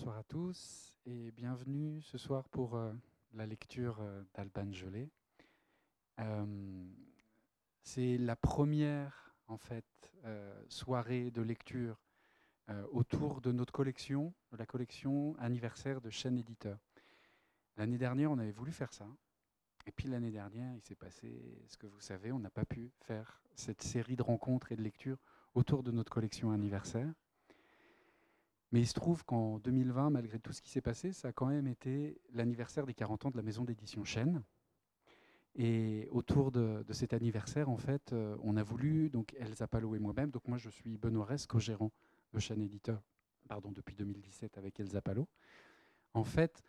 Bonsoir à tous et bienvenue ce soir pour euh, la lecture euh, d'Alban Gelé. Euh, c'est la première en fait soirée de lecture autour de notre collection, de la collection anniversaire de chaîne éditeur. L'année dernière, on avait voulu faire ça. Et puis l'année dernière, il s'est passé ce que vous savez, on n'a pas pu faire cette série de rencontres et de lectures autour de notre collection anniversaire. Mais il se trouve qu'en 2020, malgré tout ce qui s'est passé, ça a quand même été l'anniversaire des 40 ans de la maison d'édition Chêne. Et autour de, cet anniversaire, en fait, euh, on a voulu, donc Elsa Palo et moi-même, donc moi je suis Benoît Rest, co-gérant de Chêne Éditeur, pardon, depuis 2017 avec Elsa Palo. En fait,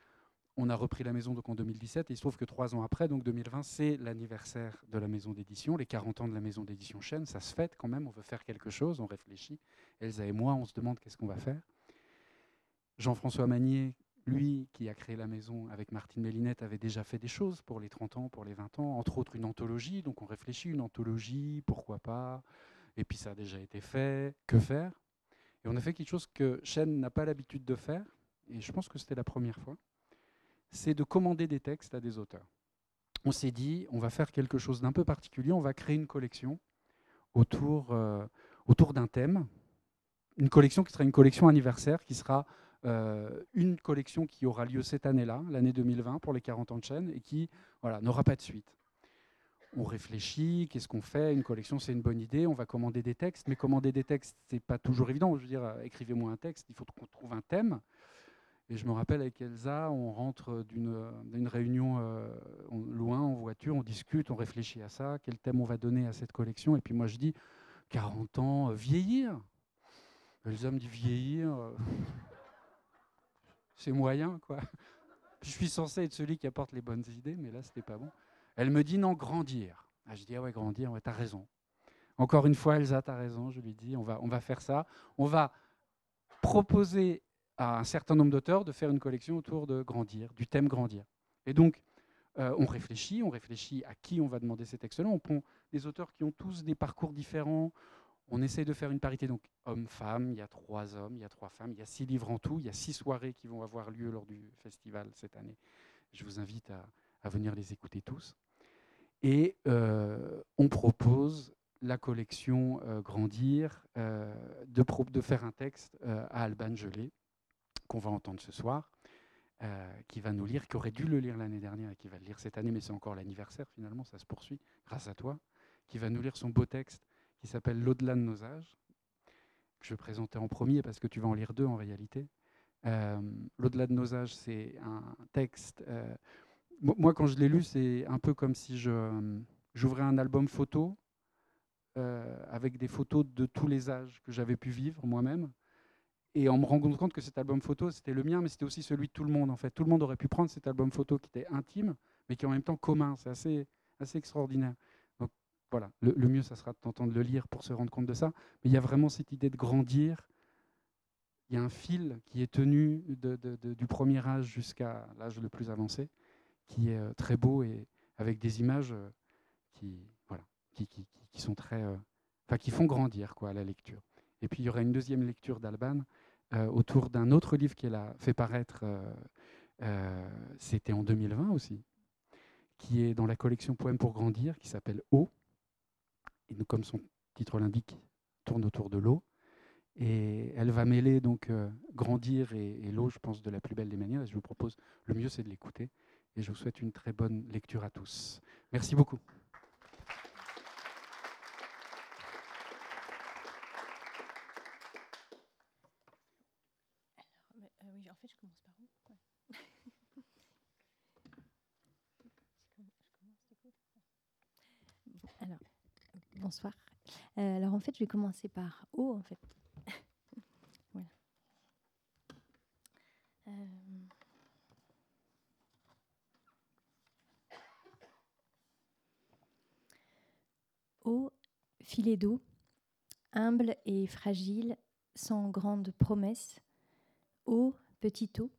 on a repris la maison donc en 2017 et il se trouve que trois ans après, donc 2020, c'est l'anniversaire de la maison d'édition, les 40 ans de la maison d'édition Chêne, ça se fête quand même, on veut faire quelque chose, on réfléchit. Elsa et moi, on se demande qu'est-ce qu'on va faire. Jean-François Magnier, lui, qui a créé la maison avec Martine Mélinette, avait déjà fait des choses pour les 30 ans, pour les 20 ans, entre autres une anthologie. Donc on réfléchit, une anthologie, pourquoi pas. Et puis ça a déjà été fait, que faire. Et on a fait quelque chose que Chêne n'a pas l'habitude de faire, et je pense que c'était la première fois, c'est de commander des textes à des auteurs. On s'est dit, on va faire quelque chose d'un peu particulier, on va créer une collection autour, euh, autour d'un thème, une collection qui sera une collection anniversaire, qui sera euh, une collection qui aura lieu cette année-là, l'année 2020, pour les 40 ans de chaîne, et qui voilà, n'aura pas de suite. On réfléchit, qu'est-ce qu'on fait? Une collection, c'est une bonne idée. On va commander des textes, mais commander des textes, c'est pas toujours évident. Je veux dire, euh, écrivez-moi un texte, il faut qu'on trouve un thème. Et je me rappelle avec Elsa, on rentre d'une réunion euh, loin en voiture, on discute, on réfléchit à ça, quel thème on va donner à cette collection? Et puis moi je dis, 40 ans, vieillir. Elsa me dit vieillir c'est moyen, quoi. Je suis censé être celui qui apporte les bonnes idées, mais là, c'était pas bon. Elle me dit non, grandir. Ah, je dis, ah ouais, grandir, ouais, t'as raison. Encore une fois, Elsa, t'as raison, je lui dis, on va, on va faire ça. On va proposer à un certain nombre d'auteurs de faire une collection autour de grandir, du thème grandir. Et donc, euh, on réfléchit, on réfléchit à qui on va demander ces textes-là. On prend des auteurs qui ont tous des parcours différents, on essaye de faire une parité, donc homme-femme, il y a trois hommes, il y a trois femmes, il y a six livres en tout, il y a six soirées qui vont avoir lieu lors du festival cette année. Je vous invite à, venir les écouter tous. Et euh, on propose la collection euh, Grandir euh, de, de, faire un texte à Alban Gelé, qu'on va entendre ce soir, qui va nous lire, qui aurait dû le lire l'année dernière et qui va le lire cette année, mais c'est encore l'anniversaire finalement, ça se poursuit grâce à toi, qui va nous lire son beau texte qui s'appelle L'au-delà de nos âges, que je vais présenter en premier parce que tu vas en lire deux en réalité. Euh, L'au-delà de nos âges, c'est un texte. Euh, moi, quand je l'ai lu, c'est un peu comme si j'ouvrais un album photo euh, avec des photos de tous les âges que j'avais pu vivre moi-même. Et en me rendant compte que cet album photo, c'était le mien, mais c'était aussi celui de tout le monde. En fait, tout le monde aurait pu prendre cet album photo qui était intime, mais qui est en même temps commun. C'est assez, assez extraordinaire voilà, le, mieux, ça sera de le lire pour se rendre compte de ça. Mais il y a vraiment cette idée de grandir. Il y a un fil qui est tenu du premier âge jusqu'à l'âge le plus avancé, qui est euh, très beau et avec des images euh, qui, voilà, sont très, euh, qui font grandir quoi, la lecture. Et puis il y aura une deuxième lecture d'Alban autour d'un autre livre qu'elle a fait paraître. C'était en 2020 aussi, qui est dans la collection Poèmes pour grandir, qui s'appelle Eau et comme son titre l'indique, tourne autour de l'eau. Et elle va mêler donc euh, grandir et, l'eau, je pense, de la plus belle des manières. Et je vous propose, le mieux, c'est de l'écouter. Et je vous souhaite une très bonne lecture à tous. Merci beaucoup. bonsoir. Euh, alors en fait, je vais commencer par O en fait. Euh... Filet d'eau, humble et fragile, sans grande promesse. Eau, petit eau,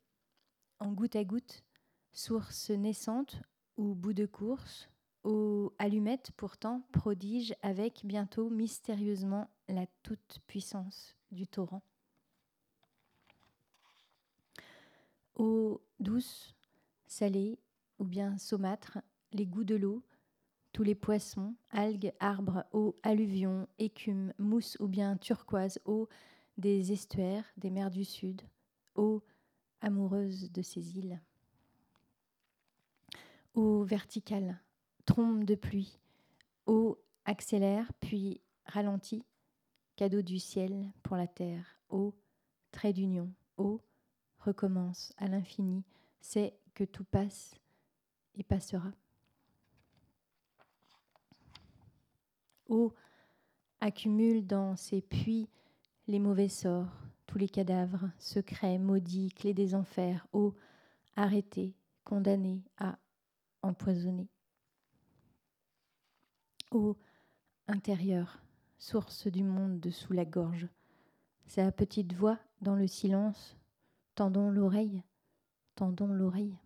en goutte à goutte, source naissante ou bout de course, aux allumettes pourtant prodige avec bientôt mystérieusement la toute-puissance du torrent. Eau douce, salée ou bien saumâtre, les goûts de l'eau, tous les poissons, algues, arbres, eau, alluvions, écume, mousse ou bien turquoise, eau des estuaires, des mers du Sud, eau amoureuse de ces îles. Eau verticale, trompe de pluie, eau accélère puis ralentit, cadeau du ciel pour la terre, eau, trait d'union, eau, recommence à l'infini, c'est que tout passe et passera. Eau accumule dans ses puits les mauvais sorts, tous les cadavres, secrets, maudits, clés des enfers, eau arrêtés, condamnés à empoisonner. Eau intérieure, source du monde dessous la gorge, sa petite voix dans le silence, tendons l'oreille, tendons l'oreille.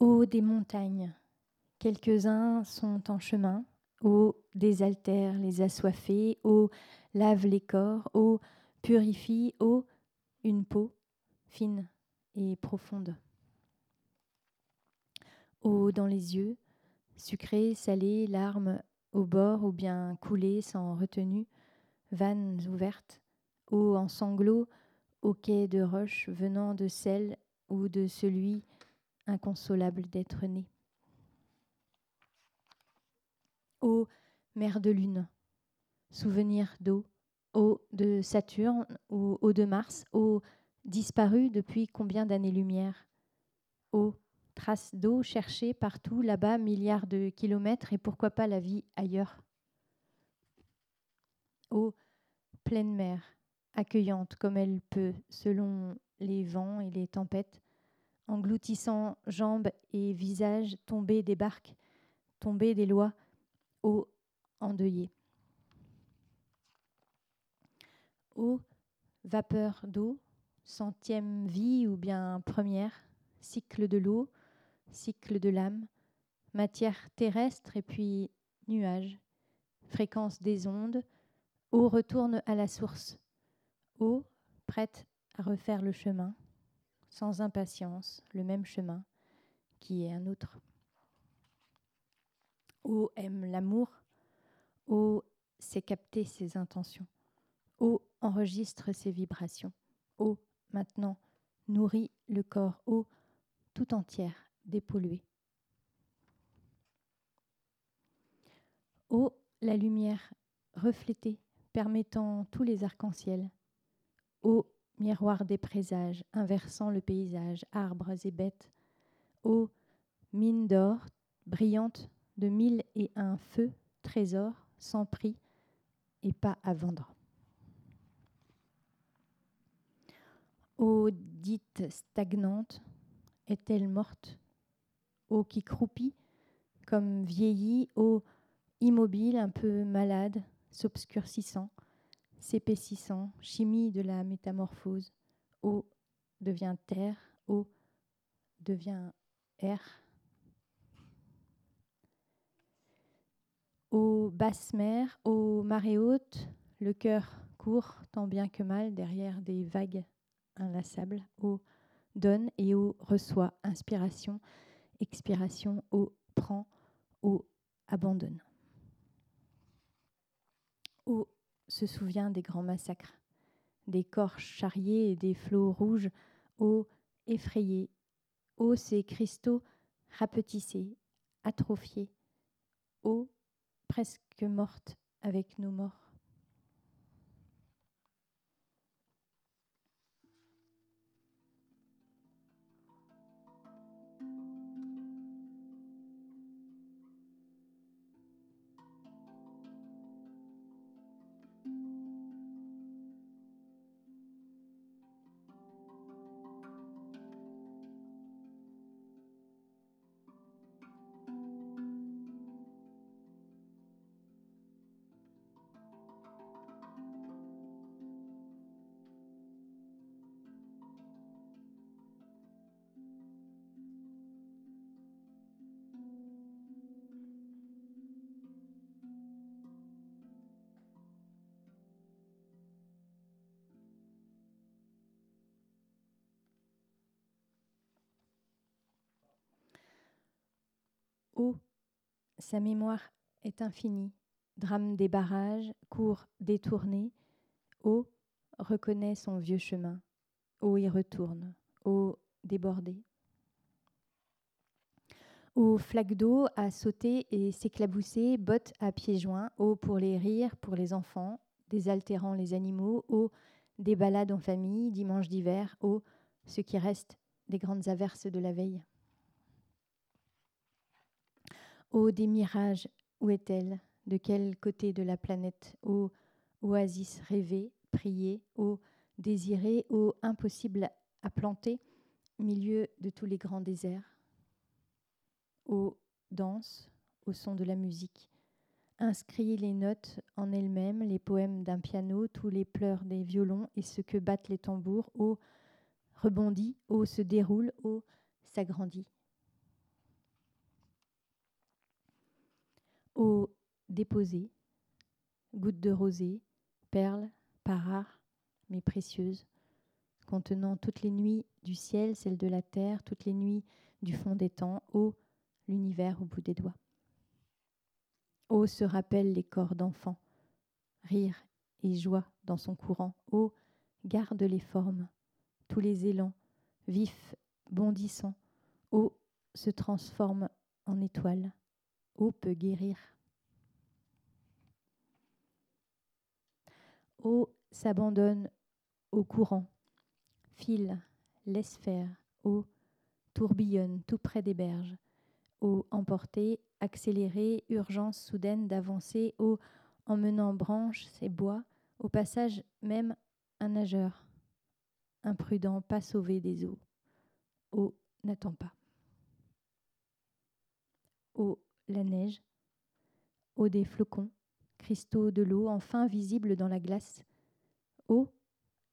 Ô des montagnes, quelques-uns sont en chemin, ô désaltère les assoiffés, ô lave les corps, ô purifie, ô une peau fine et profonde. Eau dans les yeux, sucré, salé, larmes au bord ou bien coulées sans retenue, vannes ouvertes, eau en sanglots, au quai de roche venant de celle ou de celui inconsolable d'être né. Ô mer de lune, souvenir d'eau, eau de Saturne ou eau de Mars, eau disparue depuis combien d'années-lumière Eau, trace d'eau cherchée partout là-bas, milliards de kilomètres, et pourquoi pas la vie ailleurs? Eau, pleine mer, accueillante comme elle peut, selon les vents et les tempêtes, engloutissant jambes et visages tombés des barques, tombés des lois, eau endeuillée. Eau, vapeur d'eau, centième vie ou bien première, cycle de l'eau, cycle de l'âme, matière terrestre et puis nuage, fréquence des ondes, eau retourne à la source, eau prête à refaire le chemin sans impatience, le même chemin qui est un autre. O aime l'amour, O sait capter ses intentions, O enregistre ses vibrations, O maintenant nourrit le corps, O tout entière dépolluée. O la lumière reflétée permettant tous les arcs-en-ciel, O miroir des présages, inversant le paysage, arbres et bêtes. Ô mine d'or, brillante de mille et un feux, trésors sans prix et pas à vendre. Ô dite stagnante, est-elle morte? Ô qui croupit, comme vieillie, ô immobile, un peu malade, s'obscurcissant, s'épaississant, chimie de la métamorphose. Eau devient terre, eau devient air. Aux basses mers, aux marées hautes, le cœur court tant bien que mal derrière des vagues inlassables. Eau donne et eau reçoit inspiration, expiration, eau prend, eau abandonne. Se souvient des grands massacres, des corps charriés et des flots rouges, ô effrayés, ô ces cristaux rapetissés, atrophiés, ô presque mortes avec nos morts. Sa mémoire est infinie, drame des barrages, cours détourné. Oh, reconnaît son vieux chemin. Oh, y retourne. Oh, débordé. Oh, flaque d'eau à sauter et s'éclabousser, bottes à pieds joints. Oh, pour les rires, pour les enfants, désaltérant les animaux. Oh, des balades en famille, dimanche d'hiver. Oh, ce qui reste des grandes averses de la veille. Oh, des mirages, où est-elle? De quel côté de la planète? Ô oasis rêvée, priée, ô désirée, ô impossible à planter, milieu de tous les grands déserts? Ô danse, au son de la musique, inscrit les notes en elles-mêmes, les poèmes d'un piano, tous les pleurs des violons et ce que battent les tambours, ô rebondit, ô se déroule, ô s'agrandit. Ô déposée, goutte de rosée, perle, pas rare, mais précieuse, contenant toutes les nuits du ciel, celles de la terre, toutes les nuits du fond des temps, ô l'univers au bout des doigts. Ô se rappellent les corps d'enfants, rire et joie dans son courant, ô garde les formes, tous les élans, vifs, bondissants, ô se transforme en étoiles, ô peut guérir? Ô s'abandonne au courant, file, laisse faire, ô tourbillonne tout près des berges, ô emporté, accéléré, urgence soudaine d'avancer, ô emmenant branches et bois, au passage même un nageur, imprudent, pas sauvé des eaux? Ô n'attend pas? Ô la neige, des flocons, cristaux de l'eau enfin visibles dans la glace. Ô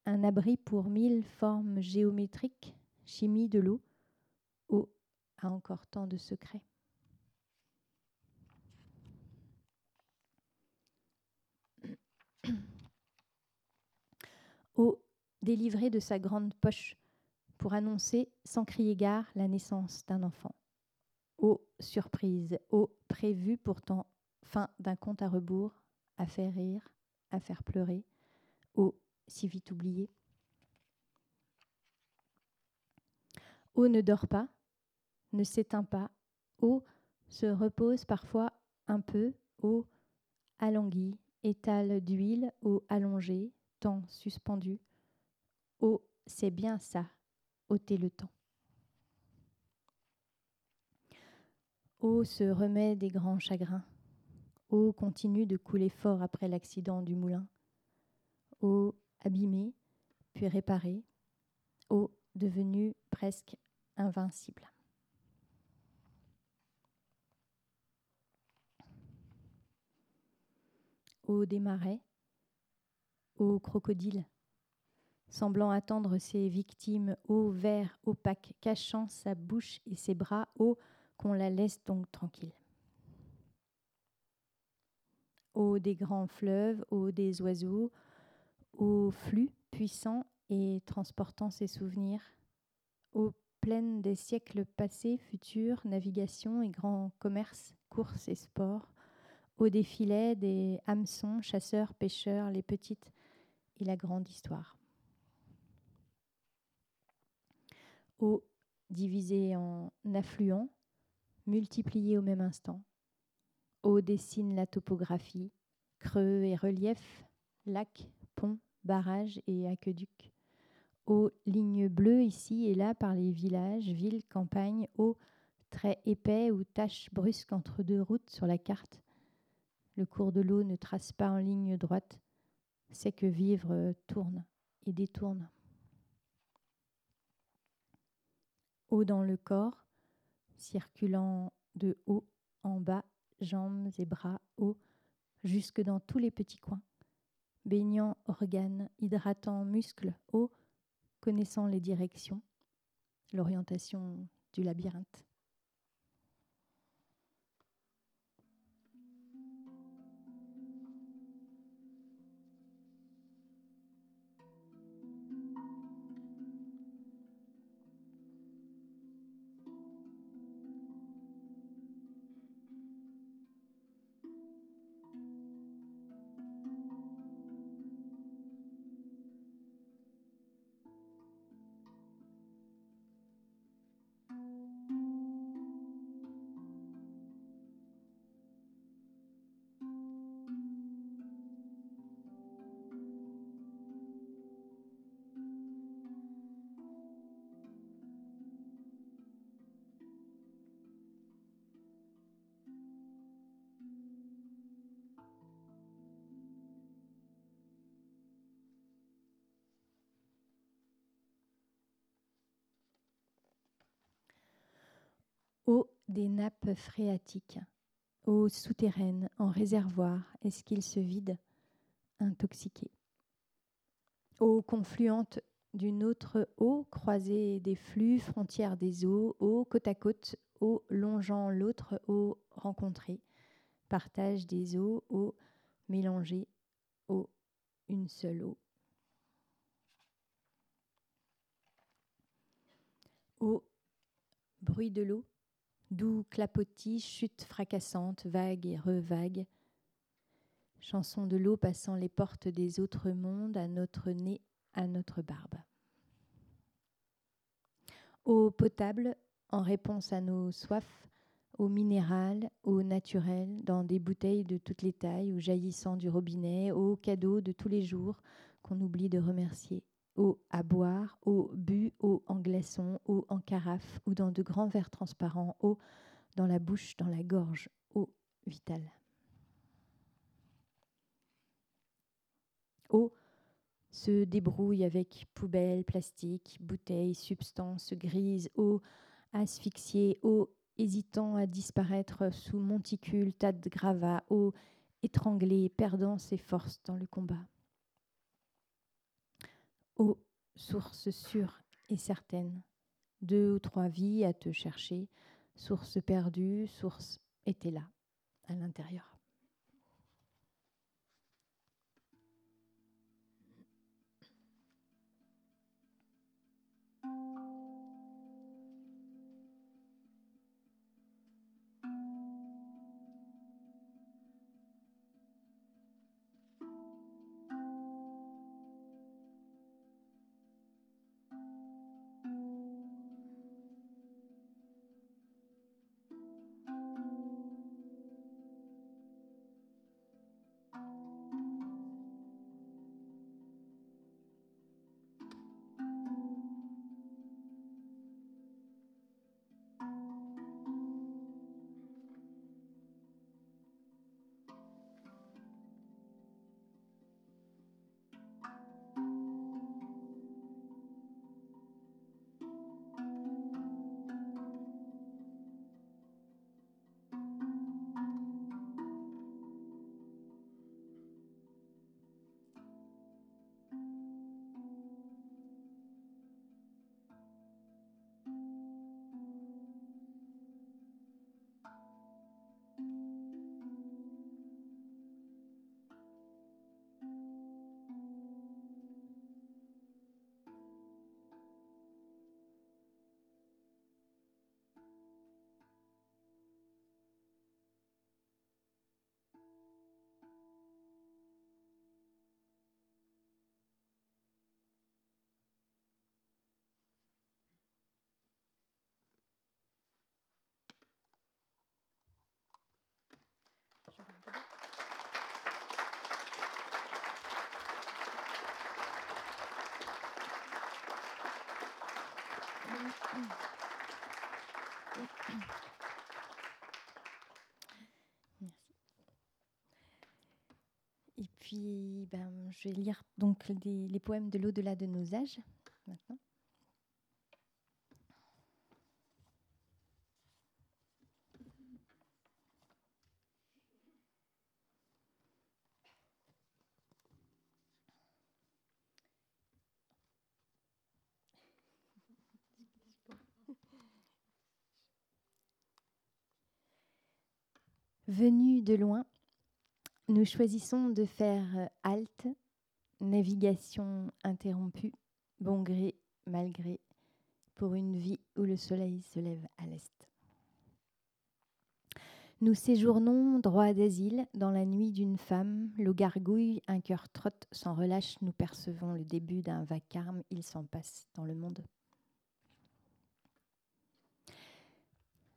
un abri pour mille formes géométriques, chimie de l'eau. Ô a encore tant de secrets. Ô délivré de sa grande poche pour annoncer sans crier gare la naissance d'un enfant. Ô surprise, ô prévu pourtant fin d'un compte à rebours, à faire rire, à faire pleurer, ô si vite oublié. Ô ne dort pas, ne s'éteint pas, ô se repose parfois un peu, ô alangui, étale d'huile, ô allongé, temps suspendu, ô c'est bien ça, ôter le temps. Ô se remet des grands chagrins, Eau continue de couler fort après l'accident du moulin. Eau abîmée, puis réparée. Eau devenue presque invincible. Eau des marais. Eau crocodile. Semblant attendre ses victimes, eau vert opaque, cachant sa bouche et ses bras, eau qu'on la laisse donc tranquille eau des grands fleuves, eau des oiseaux, eau flux puissant et transportant ses souvenirs, eau pleine des siècles passés, futurs, navigation et grands commerces, courses et sports, eau des filets, des hameçons, chasseurs, pêcheurs, les petites et la grande histoire. Eau divisée en affluents, multipliée au même instant, Eau dessine la topographie, creux et relief, lacs, ponts, barrages et aqueducs. Eau ligne bleue ici et là par les villages, villes, campagnes, eau très épais ou taches brusques entre deux routes sur la carte. Le cours de l'eau ne trace pas en ligne droite, c'est que vivre tourne et détourne. Eau dans le corps, circulant de haut en bas jambes et bras hauts, jusque dans tous les petits coins, baignant organes, hydratant muscles hauts, connaissant les directions, l'orientation du labyrinthe. Eau des nappes phréatiques, eau souterraine en réservoir, est-ce qu'il se vide, intoxiqué. Eau confluente d'une autre eau, croisée des flux, frontière des eaux, eau côte à côte, eau longeant l'autre eau rencontrée, partage des eaux, eau mélangée, eau, une seule eau. Eau, bruit de l'eau, doux clapotis, chute fracassante, vague et revague. Chanson de l'eau passant les portes des autres mondes à notre nez, à notre barbe. Eau potable en réponse à nos soifs, eau minérale, eau naturelle, dans des bouteilles de toutes les tailles ou jaillissant du robinet, eau cadeau de tous les jours qu'on oublie de remercier eau à boire, eau bu, eau en glaçon, eau en carafe ou dans de grands verres transparents, eau dans la bouche, dans la gorge, eau vitale. Eau se débrouille avec poubelles, plastique, bouteilles, substances grises, eau asphyxiée, eau hésitant à disparaître sous monticules, tas de gravats, eau étranglée, perdant ses forces dans le combat ô source sûre et certaine, deux ou trois vies à te chercher, source perdue, source était là, à l'intérieur. Puis, ben, je vais lire donc les poèmes de l'au-delà de nos âges maintenant. Venus de loin, nous choisissons de faire halte, navigation interrompue, bon gré, malgré, pour une vie où le soleil se lève à l'est. Nous séjournons droit d'asile dans la nuit d'une femme, l'eau gargouille, un cœur trotte sans relâche, nous percevons le début d'un vacarme, il s'en passe dans le monde.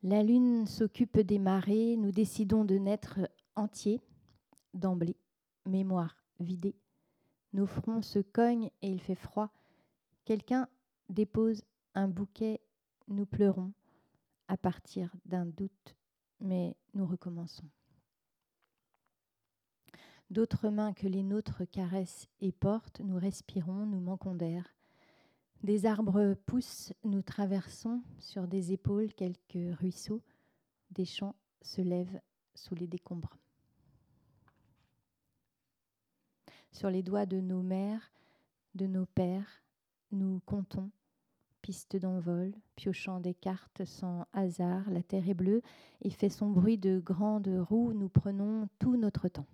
La lune s'occupe des marées, nous décidons de naître entiers d'emblée, mémoire vidée. Nos fronts se cognent et il fait froid. Quelqu'un dépose un bouquet, nous pleurons à partir d'un doute, mais nous recommençons. D'autres mains que les nôtres caressent et portent, nous respirons, nous manquons d'air. Des arbres poussent, nous traversons sur des épaules quelques ruisseaux, des champs se lèvent sous les décombres. Sur les doigts de nos mères, de nos pères, nous comptons, pistes d'envol, piochant des cartes sans hasard, la terre est bleue et fait son bruit de grandes roues, nous prenons tout notre temps.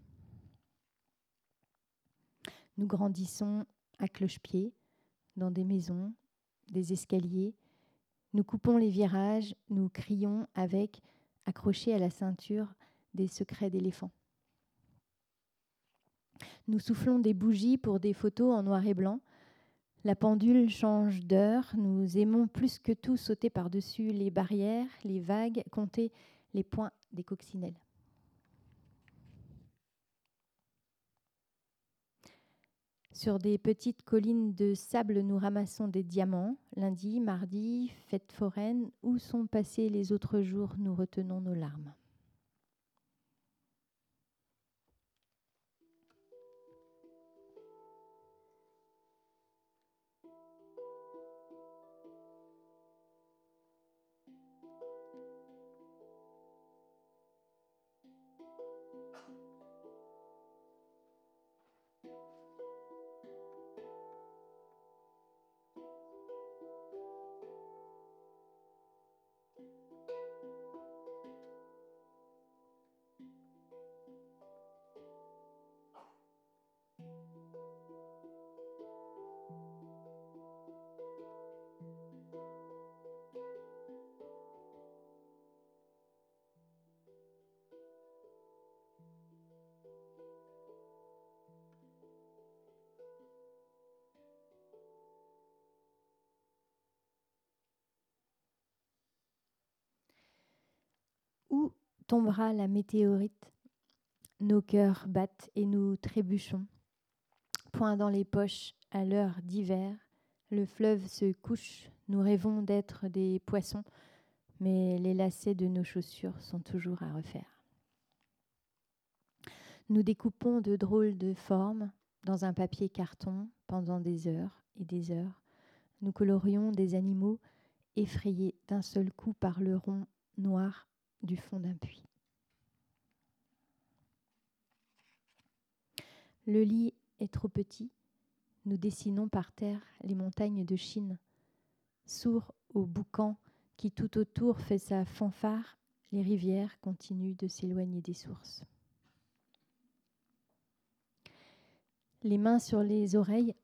Nous grandissons à cloche-pied, dans des maisons, des escaliers. Nous coupons les virages, nous crions avec, accrochés à la ceinture, des secrets d'éléphants. Nous soufflons des bougies pour des photos en noir et blanc. La pendule change d'heure. Nous aimons plus que tout sauter par-dessus les barrières, les vagues, compter les points des coccinelles. Sur des petites collines de sable, nous ramassons des diamants. Lundi, mardi, fête foraine, où sont passés les autres jours, nous retenons nos larmes. Tombera la météorite Nos cœurs battent et nous trébuchons. Point dans les poches à l'heure d'hiver, le fleuve se couche, nous rêvons d'être des poissons, mais les lacets de nos chaussures sont toujours à refaire. Nous découpons de drôles de formes dans un papier carton pendant des heures et des heures. Nous colorions des animaux effrayés d'un seul coup par le rond noir du fond d'un puits. Le lit est trop petit. Nous dessinons par terre les montagnes de Chine. Sourds au boucan qui tout autour fait sa fanfare, les rivières continuent de s'éloigner des sources. Les mains sur les oreilles,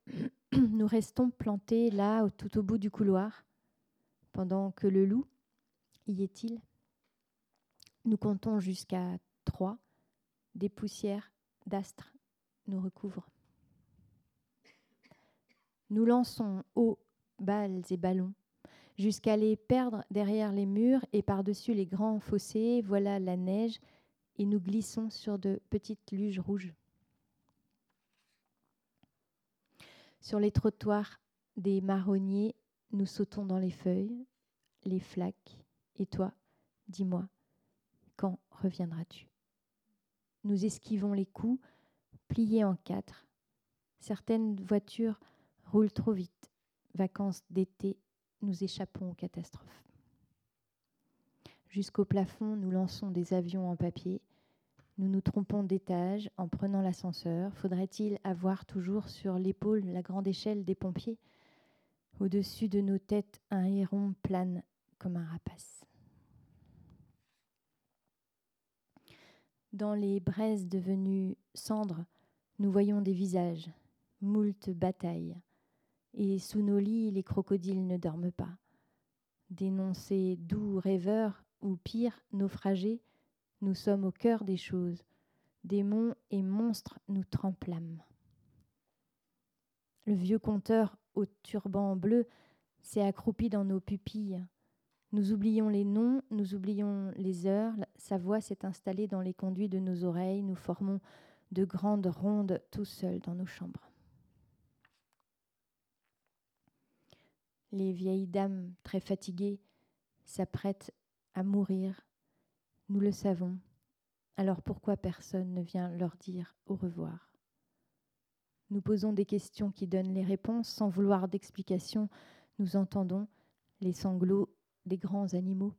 nous restons plantés là, tout au bout du couloir, pendant que le loup, y est-il nous comptons jusqu'à trois. Des poussières d'astres nous recouvrent. Nous lançons haut balles et ballons jusqu'à les perdre derrière les murs et par-dessus les grands fossés. Voilà la neige et nous glissons sur de petites luges rouges. Sur les trottoirs des marronniers, nous sautons dans les feuilles, les flaques. Et toi, dis-moi, quand reviendras-tu? Nous esquivons les coups, pliés en quatre. Certaines voitures roulent trop vite. Vacances d'été, nous échappons aux catastrophes. Jusqu'au plafond, nous lançons des avions en papier. Nous nous trompons d'étage en prenant l'ascenseur. Faudrait-il avoir toujours sur l'épaule la grande échelle des pompiers? Au-dessus de nos têtes, un héron plane comme un rapace. Dans les braises devenues cendres, nous voyons des visages, moult batailles, et sous nos lits, les crocodiles ne dorment pas. Dénoncés doux rêveurs, ou pire, naufragés, nous sommes au cœur des choses. Démons et monstres nous trempent l'âme. Le vieux conteur au turban bleu s'est accroupi dans nos pupilles. Nous oublions les noms, nous oublions les heures, sa voix s'est installée dans les conduits de nos oreilles, nous formons de grandes rondes tout seuls dans nos chambres. Les vieilles dames, très fatiguées, s'apprêtent à mourir. Nous le savons. Alors pourquoi personne ne vient leur dire au revoir? Nous posons des questions qui donnent les réponses sans vouloir d'explication. Nous entendons les sanglots des grands animaux.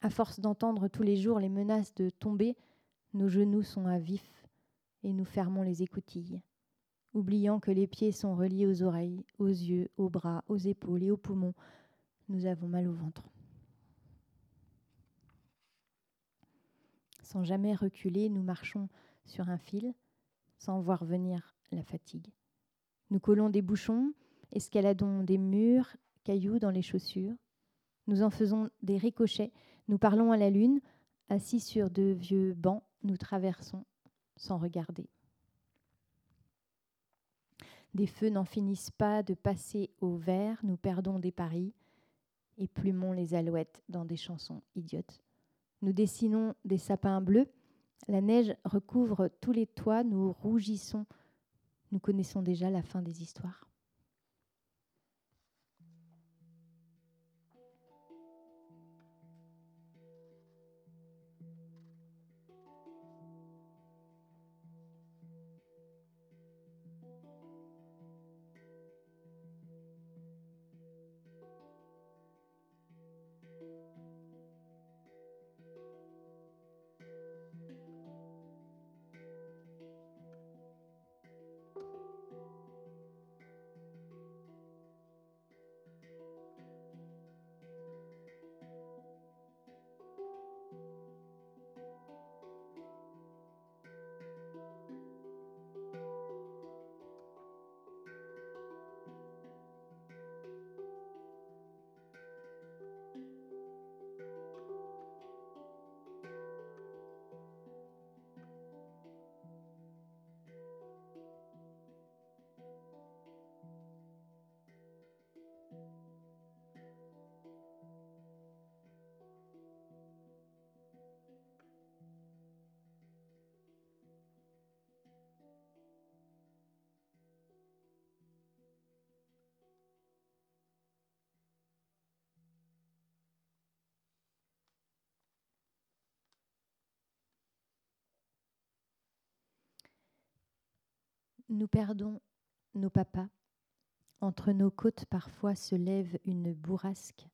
À force d'entendre tous les jours les menaces de tomber, nos genoux sont à vif et nous fermons les écoutilles, oubliant que les pieds sont reliés aux oreilles, aux yeux, aux bras, aux épaules et aux poumons. Nous avons mal au ventre. Sans jamais reculer, nous marchons sur un fil, sans voir venir la fatigue. Nous collons des bouchons, escaladons des murs, cailloux dans les chaussures. Nous en faisons des ricochets, nous parlons à la lune, assis sur de vieux bancs, nous traversons sans regarder. Des feux n'en finissent pas de passer au vert, nous perdons des paris et plumons les alouettes dans des chansons idiotes. Nous dessinons des sapins bleus, la neige recouvre tous les toits, nous rougissons, nous connaissons déjà la fin des histoires. Nous perdons nos papas. Entre nos côtes parfois se lève une bourrasque.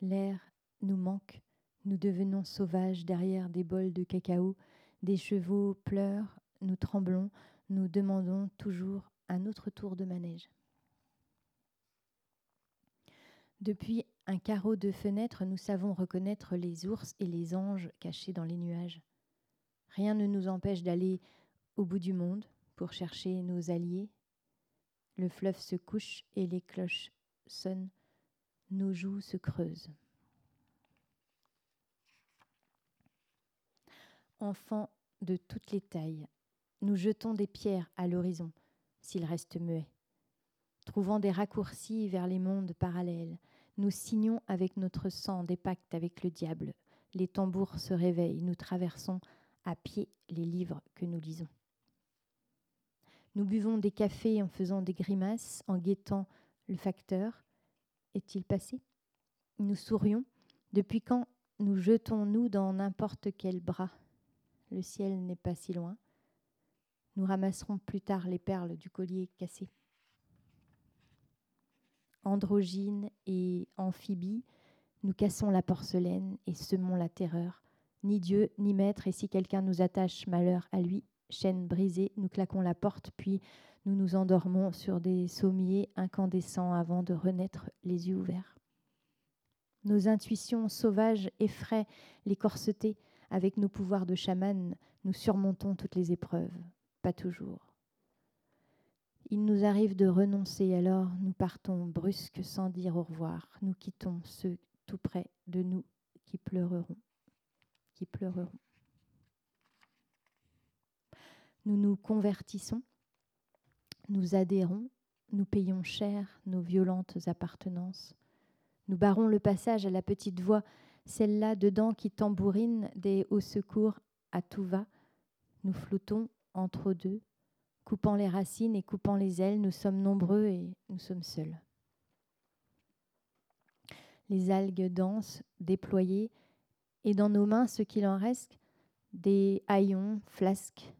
L'air nous manque. Nous devenons sauvages derrière des bols de cacao. Des chevaux pleurent. Nous tremblons. Nous demandons toujours un autre tour de manège. Depuis un carreau de fenêtre, nous savons reconnaître les ours et les anges cachés dans les nuages. Rien ne nous empêche d'aller au bout du monde, pour chercher nos alliés. Le fleuve se couche et les cloches sonnent, nos joues se creusent. Enfants de toutes les tailles, nous jetons des pierres à l'horizon, s'il reste muet. Trouvant des raccourcis vers les mondes parallèles, nous signons avec notre sang des pactes avec le diable. Les tambours se réveillent, nous traversons à pied les livres que nous lisons. Nous buvons des cafés en faisant des grimaces, en guettant le facteur. Est-il passé? Nous sourions. Depuis quand nous jetons-nous dans n'importe quel bras? Le ciel n'est pas si loin. Nous ramasserons plus tard les perles du collier cassé. Androgyne et amphibie, nous cassons la porcelaine et semons la terreur. Ni Dieu, ni maître, et si quelqu'un nous attache malheur à lui, chaîne brisée, nous claquons la porte, puis nous nous endormons sur des sommiers incandescents avant de renaître les yeux ouverts. Nos intuitions sauvages effraient les corsetés. Avec nos pouvoirs de chaman, nous surmontons toutes les épreuves. Pas toujours. Il nous arrive de renoncer, alors nous partons brusques sans dire au revoir. Nous quittons ceux tout près de nous qui pleureront, qui pleureront nous nous convertissons, nous adhérons, nous payons cher nos violentes appartenances. Nous barrons le passage à la petite voix, celle-là dedans qui tambourine des hauts secours à tout va. Nous flottons entre deux, coupant les racines et coupant les ailes. Nous sommes nombreux et nous sommes seuls. Les algues dansent, déployées, et dans nos mains, ce qu'il en reste, des haillons, flasques,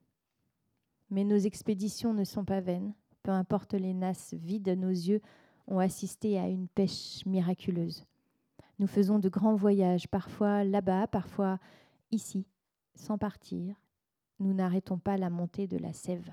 Mais nos expéditions ne sont pas vaines. Peu importe les nasses vides, nos yeux ont assisté à une pêche miraculeuse. Nous faisons de grands voyages, parfois là-bas, parfois ici, sans partir. Nous n'arrêtons pas la montée de la sève.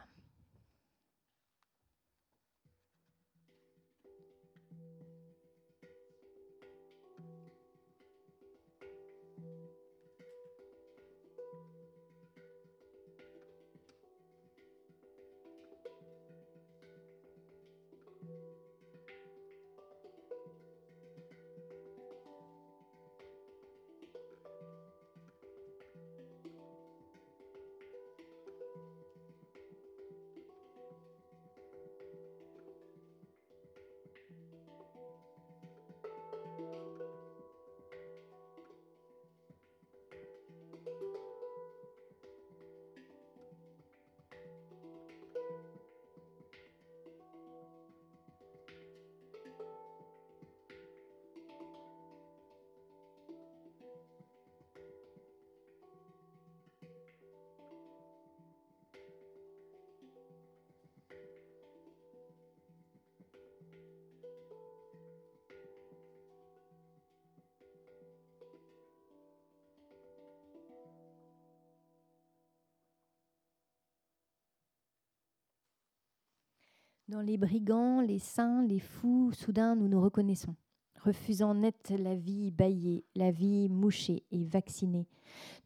Dans les brigands, les saints, les fous, soudain nous nous reconnaissons, refusant net la vie baillée, la vie mouchée et vaccinée.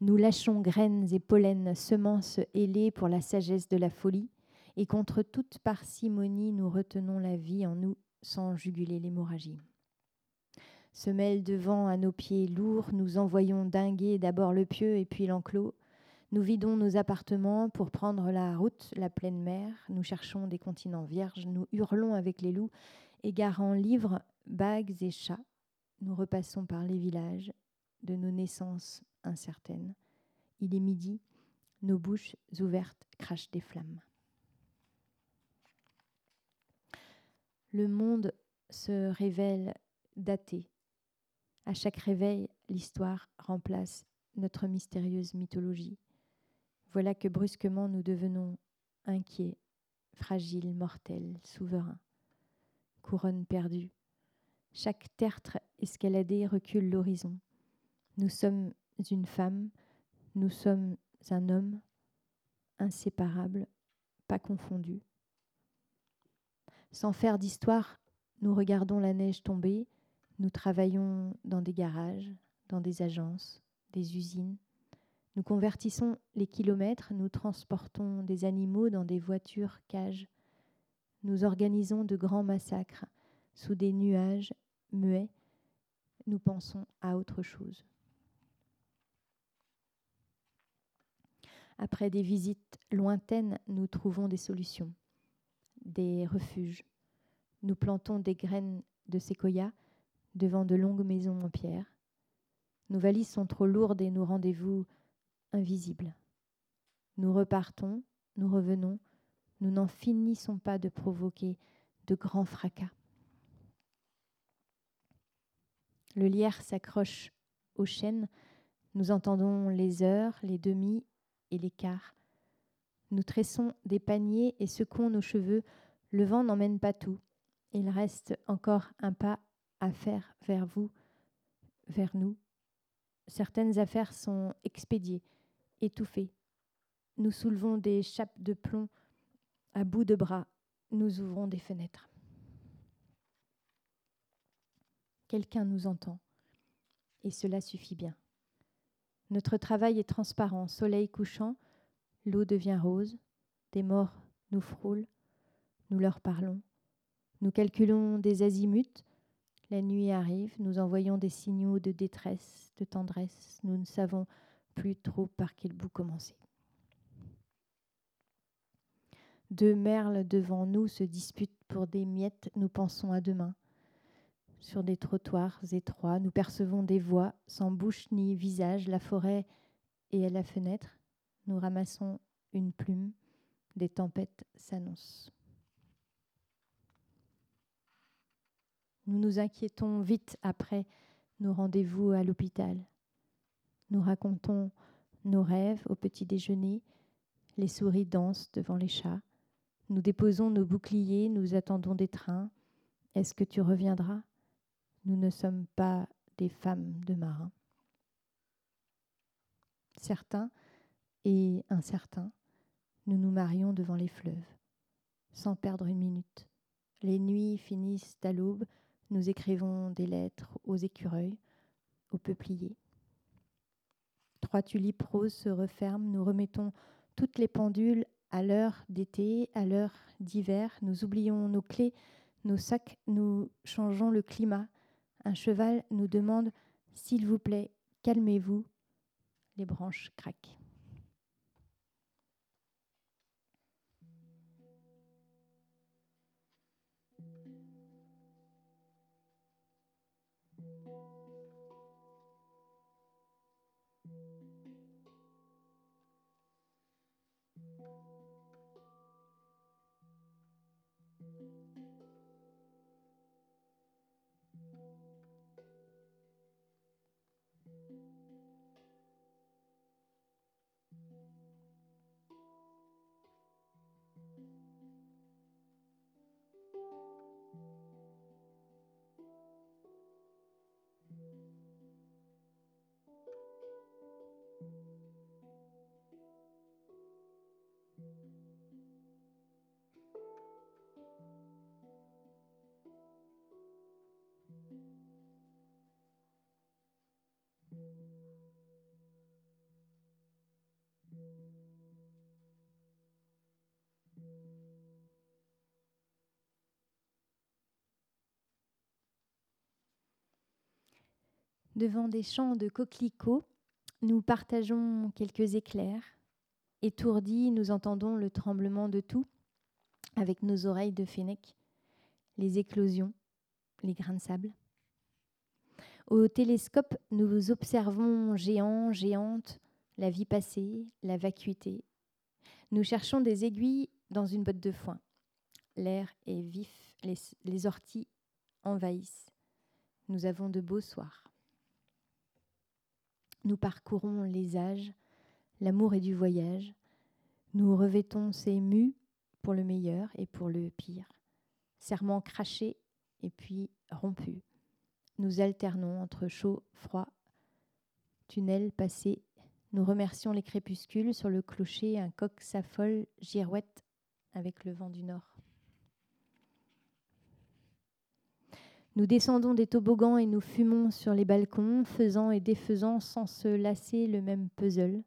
Nous lâchons graines et pollen, semences ailées pour la sagesse de la folie, et contre toute parcimonie nous retenons la vie en nous sans juguler l'hémorragie. Semelle de vent à nos pieds lourds, nous envoyons dinguer d'abord le pieu et puis l'enclos, nous vidons nos appartements pour prendre la route, la pleine mer. Nous cherchons des continents vierges. Nous hurlons avec les loups, égarant livres, bagues et chats. Nous repassons par les villages de nos naissances incertaines. Il est midi. Nos bouches ouvertes crachent des flammes. Le monde se révèle daté. À chaque réveil, l'histoire remplace notre mystérieuse mythologie. Voilà que brusquement nous devenons inquiets, fragiles, mortels, souverains. Couronne perdue. Chaque tertre escaladé recule l'horizon. Nous sommes une femme, nous sommes un homme, inséparables, pas confondus. Sans faire d'histoire, nous regardons la neige tomber, nous travaillons dans des garages, dans des agences, des usines, nous convertissons les kilomètres, nous transportons des animaux dans des voitures cages. Nous organisons de grands massacres sous des nuages muets. Nous pensons à autre chose. Après des visites lointaines, nous trouvons des solutions, des refuges. Nous plantons des graines de séquoia devant de longues maisons en pierre. Nos valises sont trop lourdes et nos rendez-vous invisible. Nous repartons, nous revenons, nous n'en finissons pas de provoquer de grands fracas. Le lierre s'accroche aux chênes, nous entendons les heures, les demi et les quarts. Nous tressons des paniers et secouons nos cheveux, le vent n'emmène pas tout. Il reste encore un pas à faire vers vous, vers nous. Certaines affaires sont expédiées, étouffés. Nous soulevons des chapes de plomb à bout de bras. Nous ouvrons des fenêtres. Quelqu'un nous entend, et cela suffit bien. Notre travail est transparent, soleil couchant, l'eau devient rose, des morts nous frôlent, nous leur parlons, nous calculons des azimuts, la nuit arrive, nous envoyons des signaux de détresse, de tendresse, nous ne savons plus trop par quel bout commencer. Deux merles devant nous se disputent pour des miettes, nous pensons à demain. Sur des trottoirs étroits, nous percevons des voix sans bouche ni visage, la forêt et à la fenêtre, nous ramassons une plume, des tempêtes s'annoncent. Nous nous inquiétons vite après nos rendez-vous à l'hôpital. Nous racontons nos rêves au petit déjeuner. Les souris dansent devant les chats. Nous déposons nos boucliers, nous attendons des trains. Est-ce que tu reviendras? Nous ne sommes pas des femmes de marins. Certains et incertains, nous nous marions devant les fleuves, sans perdre une minute. Les nuits finissent à l'aube, nous écrivons des lettres aux écureuils, aux peupliers. Trois tulipes roses se referment, nous remettons toutes les pendules à l'heure d'été, à l'heure d'hiver, nous oublions nos clés, nos sacs, nous changeons le climat. Un cheval nous demande S'il vous plaît, calmez-vous. Les branches craquent. thank mm -hmm. you Devant des champs de coquelicots, nous partageons quelques éclairs. Étourdis, nous entendons le tremblement de tout avec nos oreilles de fennec, les éclosions, les grains de sable. Au télescope, nous observons géants, géantes, la vie passée, la vacuité. Nous cherchons des aiguilles dans une botte de foin. L'air est vif, les, les orties envahissent. Nous avons de beaux soirs. Nous parcourons les âges, l'amour et du voyage. Nous revêtons ces mues pour le meilleur et pour le pire. Serments crachés et puis rompus. Nous alternons entre chaud, froid, tunnel passé. Nous remercions les crépuscules sur le clocher. Un coq s'affole, girouette avec le vent du nord. Nous descendons des toboggans et nous fumons sur les balcons, faisant et défaisant sans se lasser le même puzzle.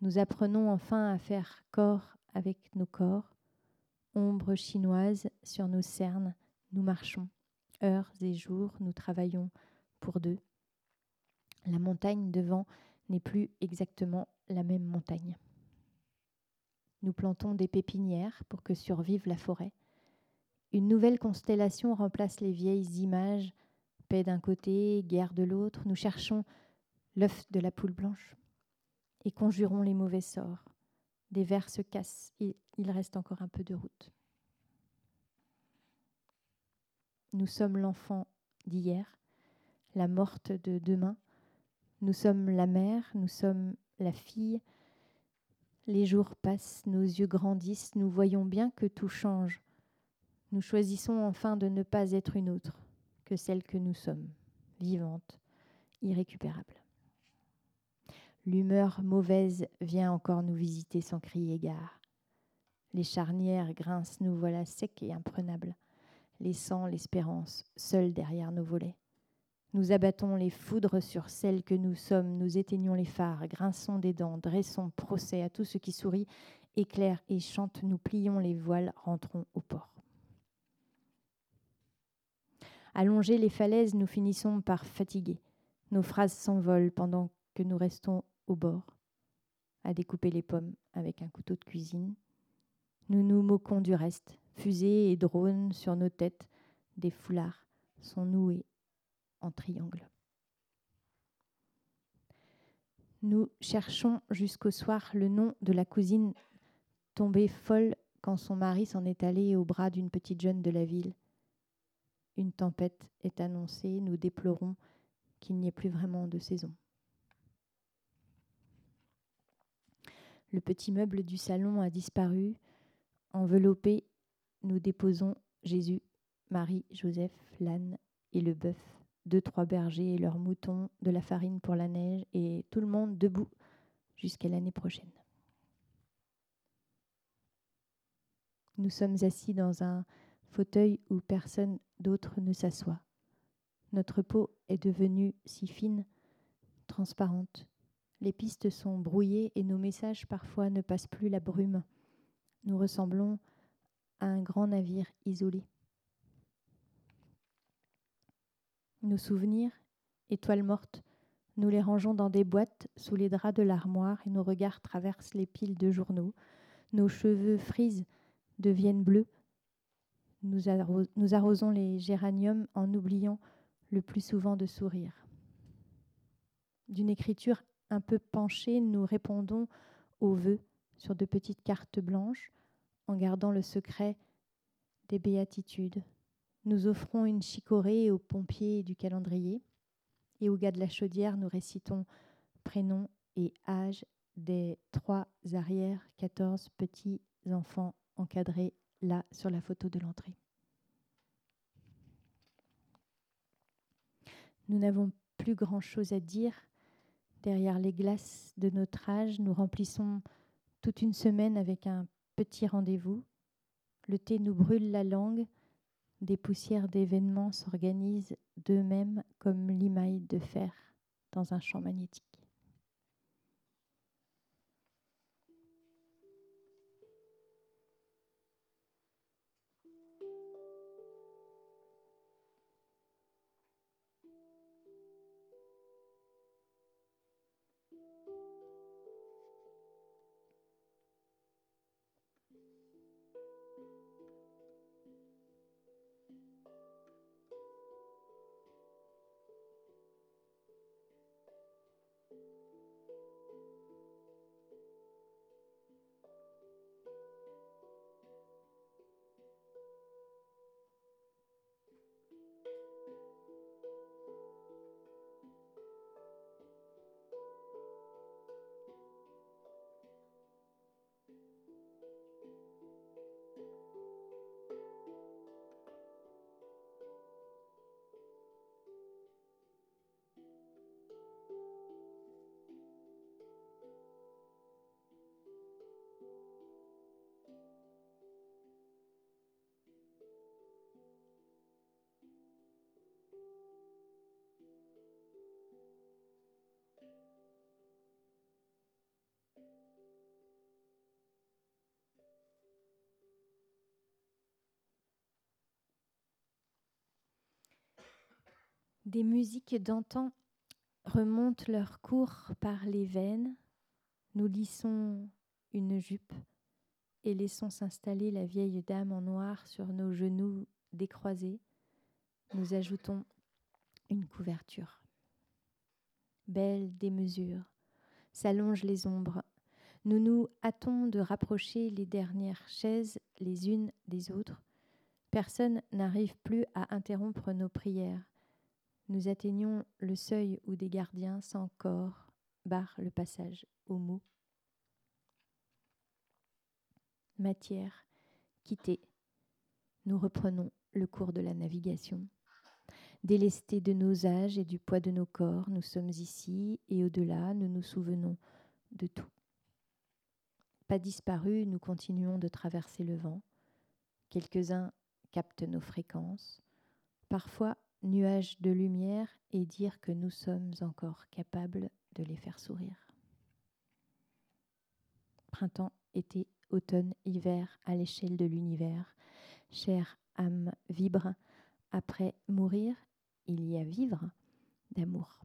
Nous apprenons enfin à faire corps avec nos corps. Ombre chinoise sur nos cernes, nous marchons. Heures et jours, nous travaillons pour deux. La montagne devant n'est plus exactement la même montagne. Nous plantons des pépinières pour que survive la forêt. Une nouvelle constellation remplace les vieilles images, paix d'un côté, guerre de l'autre. Nous cherchons l'œuf de la poule blanche et conjurons les mauvais sorts. Des vers se cassent, et il reste encore un peu de route. Nous sommes l'enfant d'hier, la morte de demain. Nous sommes la mère, nous sommes la fille. Les jours passent, nos yeux grandissent, nous voyons bien que tout change. Nous choisissons enfin de ne pas être une autre que celle que nous sommes, vivante, irrécupérable. L'humeur mauvaise vient encore nous visiter sans crier gare. Les charnières grincent, nous voilà secs et imprenables, laissant l'espérance seule derrière nos volets. Nous abattons les foudres sur celles que nous sommes, nous éteignons les phares, grinçons des dents, dressons procès à tout ce qui sourit, éclaire et chante, nous plions les voiles, rentrons au port. Allongés les falaises, nous finissons par fatiguer. Nos phrases s'envolent pendant que nous restons au bord, à découper les pommes avec un couteau de cuisine. Nous nous moquons du reste. Fusées et drones sur nos têtes, des foulards sont noués en triangle. Nous cherchons jusqu'au soir le nom de la cousine tombée folle quand son mari s'en est allé au bras d'une petite jeune de la ville une tempête est annoncée, nous déplorons qu'il n'y ait plus vraiment de saison. Le petit meuble du salon a disparu. Enveloppé, nous déposons Jésus, Marie, Joseph, l'âne et le bœuf, deux, trois bergers et leurs moutons, de la farine pour la neige et tout le monde debout jusqu'à l'année prochaine. Nous sommes assis dans un fauteuil où personne d'autre ne s'assoit. Notre peau est devenue si fine, transparente. Les pistes sont brouillées et nos messages parfois ne passent plus la brume. Nous ressemblons à un grand navire isolé. Nos souvenirs, étoiles mortes, nous les rangeons dans des boîtes sous les draps de l'armoire et nos regards traversent les piles de journaux. Nos cheveux frisent, deviennent bleus. Nous, arrosons les géraniums en oubliant le plus souvent de sourire. D'une écriture un peu penchée, nous répondons aux vœux sur de petites cartes blanches en gardant le secret des béatitudes. Nous offrons une chicorée aux pompiers du calendrier et au gars de la chaudière, nous récitons prénom et âge des trois arrières, quatorze petits enfants encadrés là sur la photo de l'entrée. Nous n'avons plus grand-chose à dire. Derrière les glaces de notre âge, nous remplissons toute une semaine avec un petit rendez-vous. Le thé nous brûle la langue. Des poussières d'événements s'organisent d'eux-mêmes comme l'imaille de fer dans un champ magnétique. Des musiques d'antan remontent leur cours par les veines. Nous lissons une jupe et laissons s'installer la vieille dame en noir sur nos genoux décroisés. Nous ajoutons une couverture. Belle démesure, s'allongent les ombres. Nous nous hâtons de rapprocher les dernières chaises les unes des autres. Personne n'arrive plus à interrompre nos prières nous atteignons le seuil où des gardiens sans corps barrent le passage aux mots. Matière, quittée, nous reprenons le cours de la navigation. Délestés de nos âges et du poids de nos corps, nous sommes ici et au-delà, nous nous souvenons de tout. Pas disparus, nous continuons de traverser le vent. Quelques-uns captent nos fréquences. Parfois, nuages de lumière et dire que nous sommes encore capables de les faire sourire. Printemps, été, automne, hiver à l'échelle de l'univers, chère âme vibre, après mourir, il y a vivre d'amour.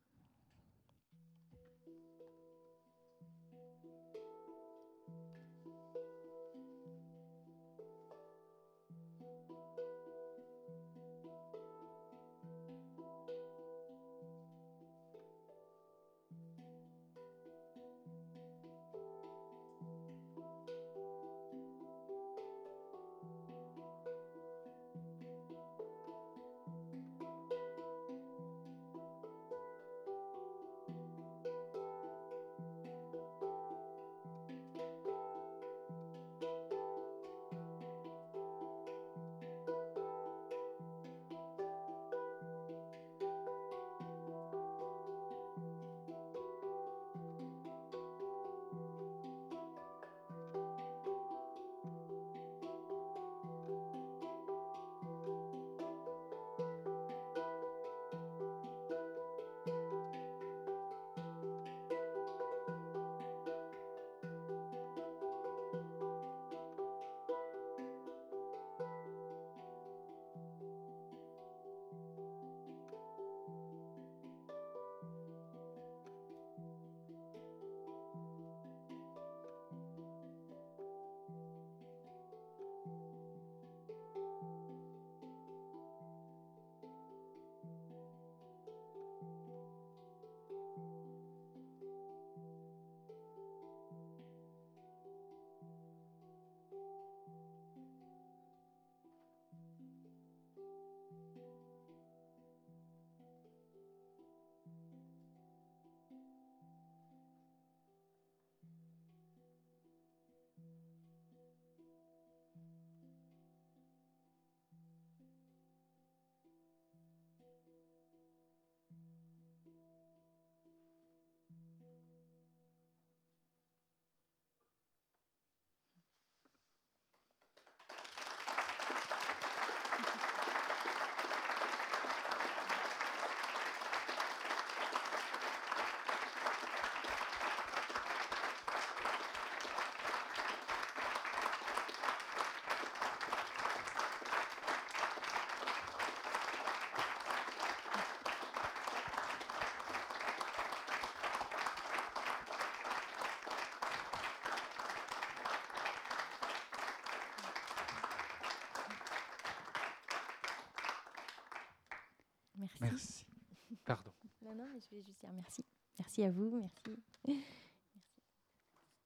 Merci. Merci. Pardon. Non, non, mais je vais juste dire merci. Merci à vous, merci.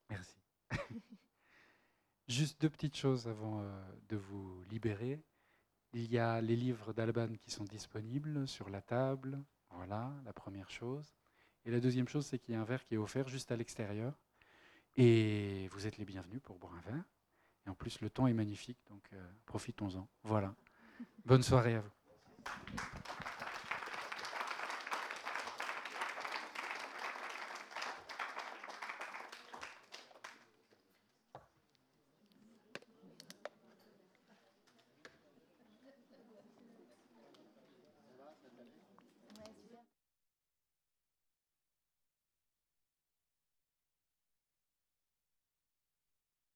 Merci. Juste deux petites choses avant euh, de vous libérer. Il y a les livres d'Alban qui sont disponibles sur la table. Voilà, la première chose. Et la deuxième chose, c'est qu'il y a un verre qui est offert juste à l'extérieur. Et vous êtes les bienvenus pour boire un verre. Et en plus, le temps est magnifique, donc euh, profitons-en. Voilà. Bonne soirée à vous.